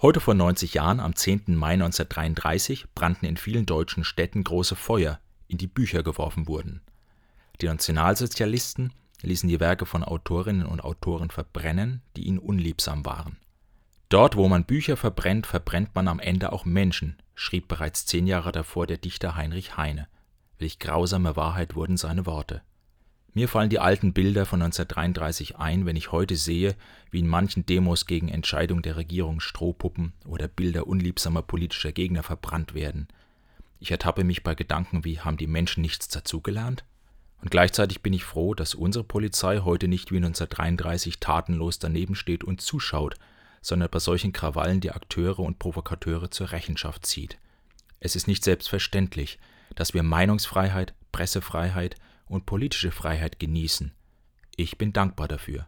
Heute vor 90 Jahren, am 10. Mai 1933, brannten in vielen deutschen Städten große Feuer, in die Bücher geworfen wurden. Die Nationalsozialisten ließen die Werke von Autorinnen und Autoren verbrennen, die ihnen unliebsam waren. Dort, wo man Bücher verbrennt, verbrennt man am Ende auch Menschen, schrieb bereits zehn Jahre davor der Dichter Heinrich Heine. Welch grausame Wahrheit wurden seine Worte. Mir fallen die alten Bilder von 1933 ein, wenn ich heute sehe, wie in manchen Demos gegen Entscheidungen der Regierung Strohpuppen oder Bilder unliebsamer politischer Gegner verbrannt werden. Ich ertappe mich bei Gedanken wie, haben die Menschen nichts dazugelernt? Und gleichzeitig bin ich froh, dass unsere Polizei heute nicht wie 1933 tatenlos daneben steht und zuschaut, sondern bei solchen Krawallen die Akteure und Provokateure zur Rechenschaft zieht. Es ist nicht selbstverständlich, dass wir Meinungsfreiheit, Pressefreiheit und politische Freiheit genießen. Ich bin dankbar dafür.